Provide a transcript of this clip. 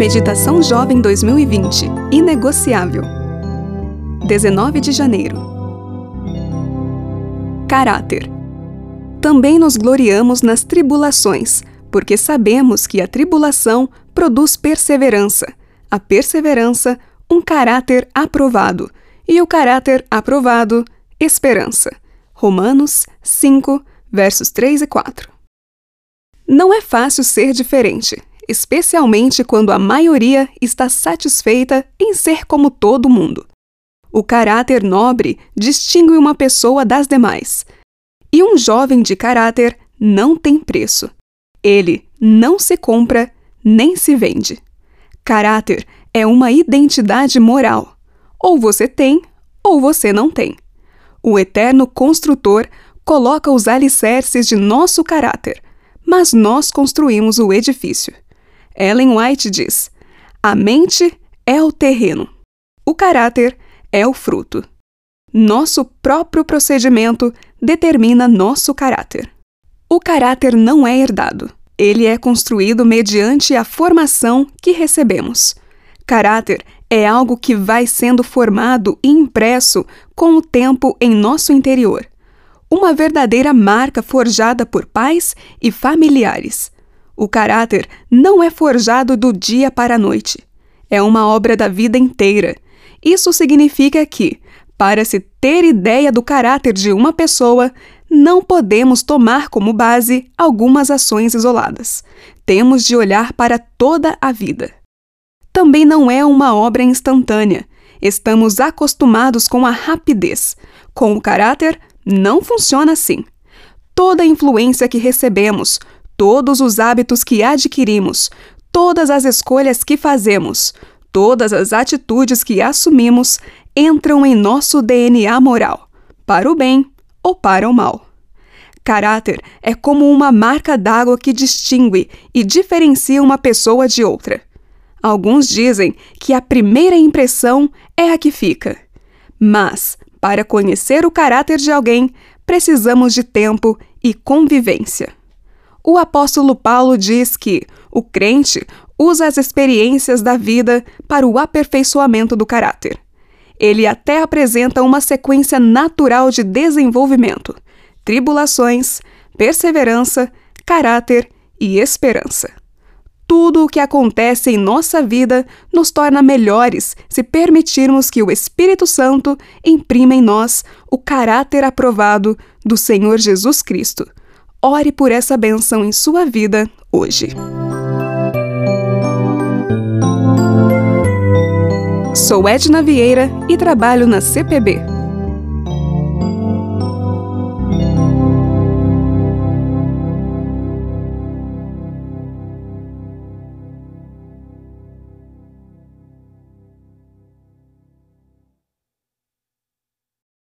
Meditação Jovem 2020 Inegociável. 19 de janeiro. Caráter. Também nos gloriamos nas tribulações, porque sabemos que a tribulação produz perseverança, a perseverança, um caráter aprovado, e o caráter aprovado, esperança. Romanos 5, versos 3 e 4. Não é fácil ser diferente, especialmente quando a maioria está satisfeita em ser como todo mundo. O caráter nobre distingue uma pessoa das demais. E um jovem de caráter não tem preço. Ele não se compra nem se vende. Caráter é uma identidade moral. Ou você tem, ou você não tem. O eterno construtor coloca os alicerces de nosso caráter mas nós construímos o edifício. Ellen White diz: a mente é o terreno, o caráter é o fruto. Nosso próprio procedimento determina nosso caráter. O caráter não é herdado, ele é construído mediante a formação que recebemos. Caráter é algo que vai sendo formado e impresso com o tempo em nosso interior uma verdadeira marca forjada por pais e familiares. O caráter não é forjado do dia para a noite. É uma obra da vida inteira. Isso significa que, para se ter ideia do caráter de uma pessoa, não podemos tomar como base algumas ações isoladas. Temos de olhar para toda a vida. Também não é uma obra instantânea. Estamos acostumados com a rapidez. Com o caráter, não funciona assim. Toda influência que recebemos, todos os hábitos que adquirimos, todas as escolhas que fazemos, todas as atitudes que assumimos entram em nosso DNA moral, para o bem ou para o mal. Caráter é como uma marca d'água que distingue e diferencia uma pessoa de outra. Alguns dizem que a primeira impressão é a que fica. Mas para conhecer o caráter de alguém, precisamos de tempo e convivência. O apóstolo Paulo diz que o crente usa as experiências da vida para o aperfeiçoamento do caráter. Ele até apresenta uma sequência natural de desenvolvimento: tribulações, perseverança, caráter e esperança tudo o que acontece em nossa vida nos torna melhores se permitirmos que o Espírito Santo imprima em nós o caráter aprovado do Senhor Jesus Cristo. Ore por essa benção em sua vida hoje. Sou Edna Vieira e trabalho na CPB